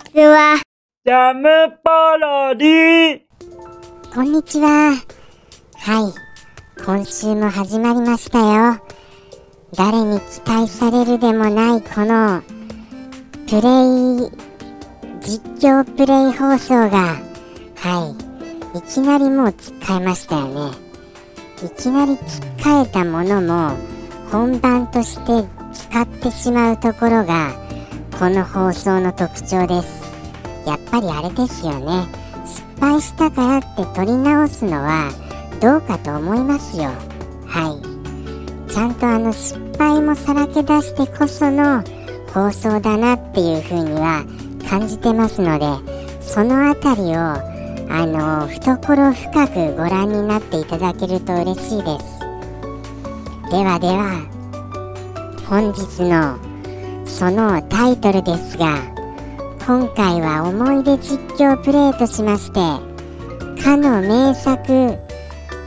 ちは。ジャムパロディこんにちは。はい。今週も始まりましたよ。誰に期待されるでもないこのプレイ実況プレイ放送がはいいきなりもうつっかえましたよねいきなりつっかえたものも本番として使ってしまうところがこの放送の特徴です。やっぱりあれですよね。失敗したからって撮り直すのはどうかと思いますよ。はい。ちゃんとあの失敗もさらけ出してこその放送だなっていう風には感じてますのでその辺りをあの懐深くご覧になっていただけると嬉しいです。ではでは本日のそのタイトルですが今回は思い出実況プレイとしましてかの名作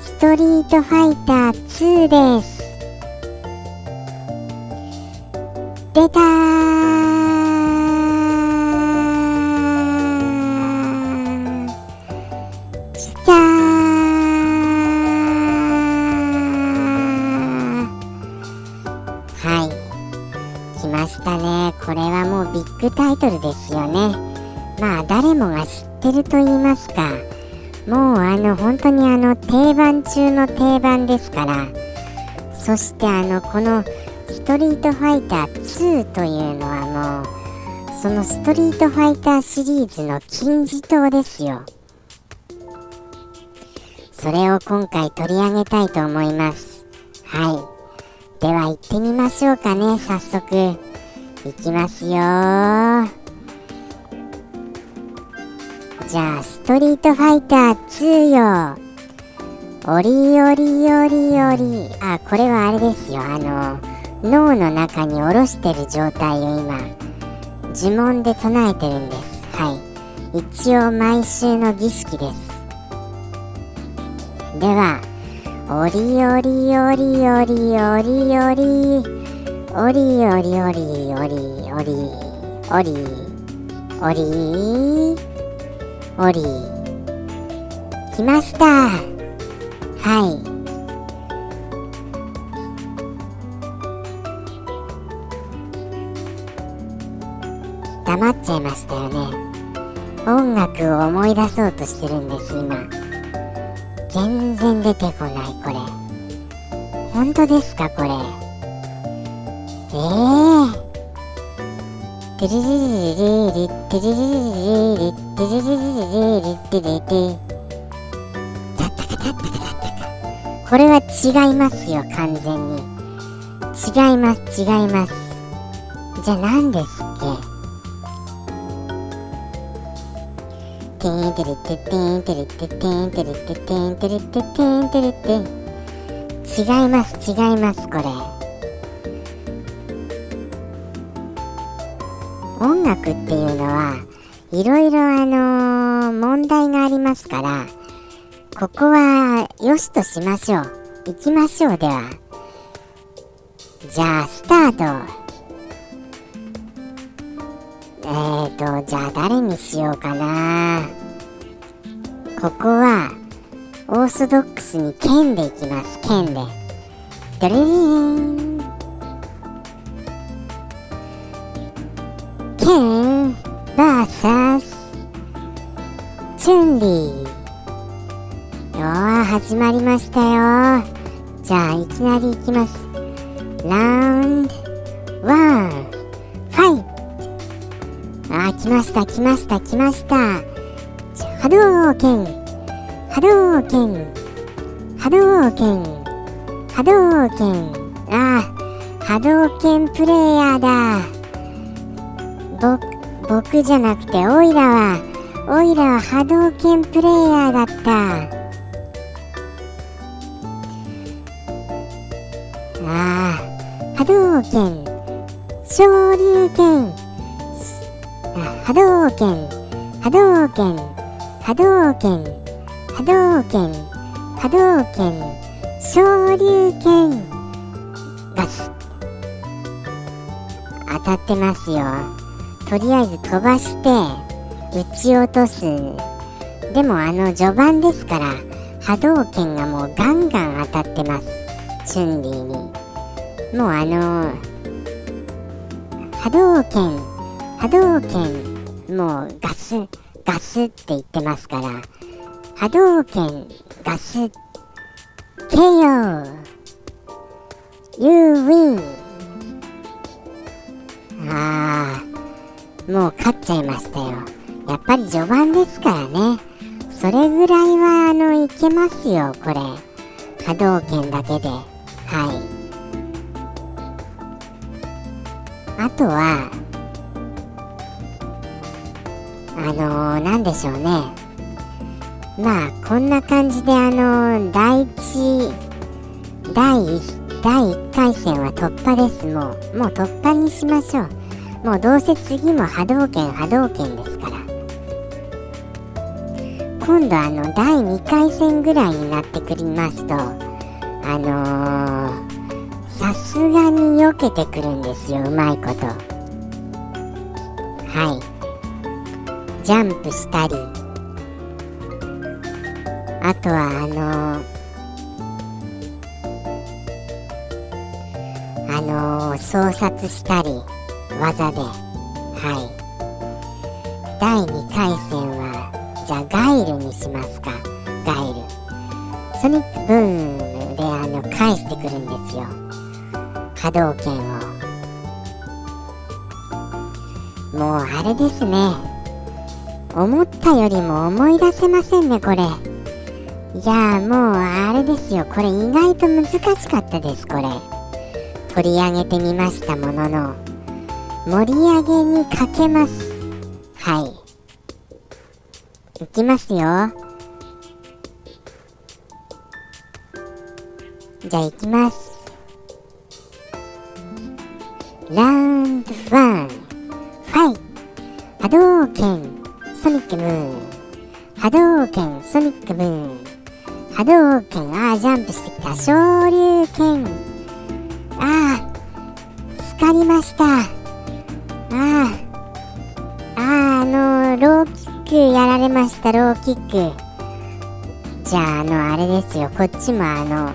ストリートファイター2です。出たましたね。これはもうビッグタイトルですよね。まあ誰もが知ってると言いますか。もうあの本当にあの定番中の定番ですから。そしてあのこのストリートファイター2というのはもうそのストリートファイターシリーズの金字塔ですよ。それを今回取り上げたいと思います。はい。では行ってみましょうかね早速。いきますよじゃあストリートファイター2よおりおりおりおりあこれはあれですよ。あの脳の中に下ろしてる状態を今呪文で唱えてるんです。はい。一応毎週の儀式です。ではおりおりおりおりおりおりおりおりおりおりおりおりおりおり。来ました。はい。黙っちゃいましたよね。音楽を思い出そうとしてるんです今。全然出てこないこれ。本当ですかこれ。えー、テリリリリリリテリリリリリテリリリリリテリリこれは違いますよ完全に違います違いますじゃあ何ですっけテンテリテテンテレテテンテレテテンテレテテンテレテ違います違いますこれ。音楽っていうのはいろいろあのー問題がありますからここはよしとしましょう行きましょうではじゃあスタートえーと、じゃあ誰にしようかな。ここは、オーソドックスに剣でいきます。剣で。ドリリン。剣 VS チュンリー。おー、始まりましたよ。じゃあ、いきなりいきます。ラウンドワン、ファイトあー来ました来ました来ました波動拳波動拳波動拳波動拳あー波動拳プレイヤーだ僕じゃなくてオイラはオイラは波動拳プレイヤーだった。あー波動拳。昇竜拳。波動拳。波動拳。波動拳。波動拳。波動拳。昇竜拳。ガス。当たってますよ。とりあえず飛ばして撃ち落とす。でもあの序盤ですから波動拳がもうガンガン当たってます。チュンリーに。もうあの波動拳波動拳もうガスガスって言ってますから波動拳ガス KO You win もう勝っちゃいましたよ。やっぱり序盤ですからね。それぐらいはあのいけますよこれ。波動拳だけで。はい。あとはあのー、なんでしょうね。まあこんな感じであのー、第一第1第1回戦は突破です。もうもう突破にしましょう。もうどうせ次も波動拳波動拳ですから。今度あの第2回戦ぐらいになってくりますとあのさすがに避けてくるんですようまいこと。はい。ジャンプしたり。あとはあのー、あのー、操作したり。技ではい。第2回戦はじゃあガイルにしますか。ガイル。ソニックブームであの返してくるんですよ。波動拳を。もうあれですね。思ったよりも思い出せませんねこれ。いやもうあれですよ。これ意外と難しかったですこれ。取り上げてみましたものの。盛り上げにかけます。はい。いきますよ。じゃあいきます。ラウンド1ファイ波動拳ソニックムーン。波動拳ソニックムーン。波動拳ああジャンプしてきた。昇竜拳。ああ疲かりました。あああのローキックやられましたローキック。じゃああのあれですよ。こっちもあの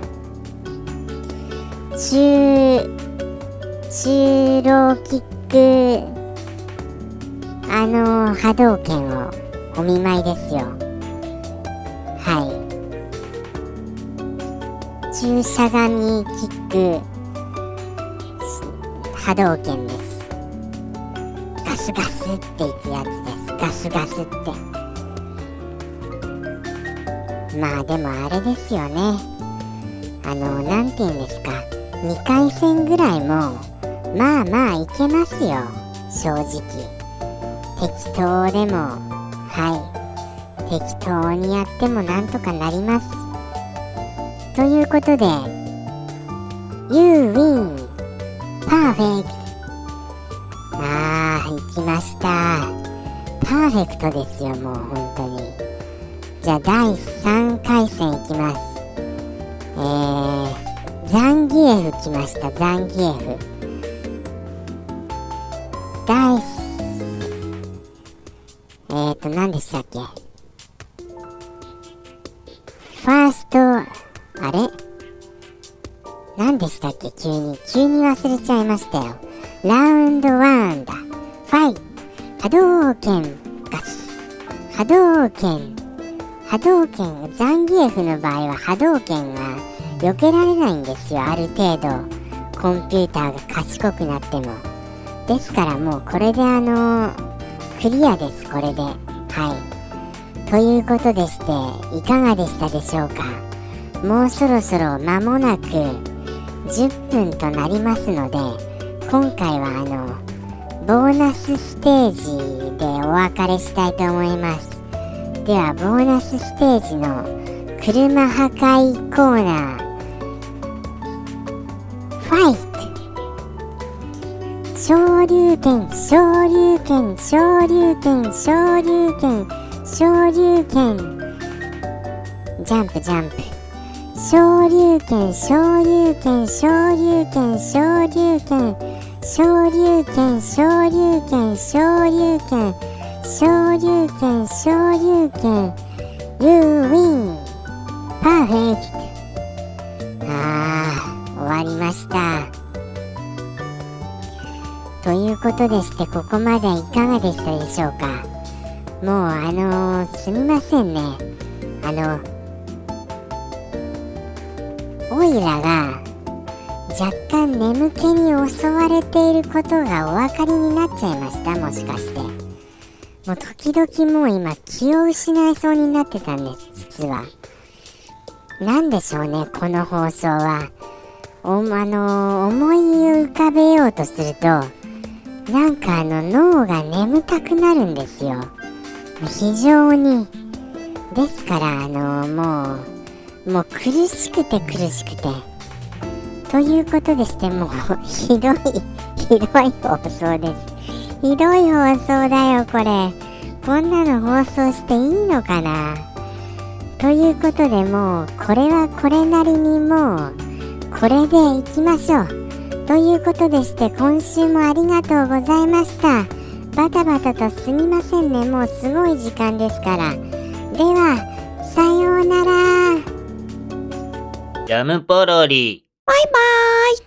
中中ローキックあの波動拳をお見舞いですよ。はい。中しゃがみキック波動拳です。スガスっていくやつです。ガスガスって。まあでもあれですよね。あの何て言うんですか。2回戦ぐらいもまあまあいけますよ。正直。適当でもはい。適当にやってもなんとかなります。ということで You win! パましたパーフェクトですよもう本当に。じゃあ第3回戦いきます。えー、ザンギエフ来ましたザンギエフ。第えーと何でしたっけ？ファーストあれ？何でしたっけ？急に。急に忘れちゃいましたよ。ラウンド1だ。ファイト。波動拳ガス波動拳波動拳ザンギエフの場合は波動拳が避けられないんですよ。ある程度コンピューターが賢くなっても。ですからもうこれであのクリアですこれで。はい。ということでしていかがでしたでしょうか？もうそろそろ間もなく10分となりますので今回はあのボーナスステージでお別れしたいと思います。ではボーナスステージの車破壊コーナー。ファイト。昇竜拳昇竜拳昇竜拳昇竜拳昇竜拳ジャンプジャンプ。昇竜拳昇竜拳昇竜拳昇竜拳。昇竜拳昇竜拳昇竜拳昇竜拳昇竜拳。You win! パーフェクトあー終わりました。ということでしてここまでいかがでしたでしょうか？もうあのー、すみませんね。あのオイラが若干眠気に襲われていることがお分かりになっちゃいましたもしかして。もう時々もう今気を失いそうになってたんです実は。何でしょうねこの放送は。おあのー、思い浮かべようとするとなんかあの脳が眠たくなるんですよ。非常に。ですからあのー、もうもう苦しくて苦しくて。ということでしてもうひどいひどい放送です。ひどい放送だよこれ。こんなの放送していいのかな？ということでもうこれはこれなりにもうこれでいきましょう。ということでして今週もありがとうございました。バタバタとすみませんね。もうすごい時間ですから。ではさようなら。ジャムポロリ。バイバイ。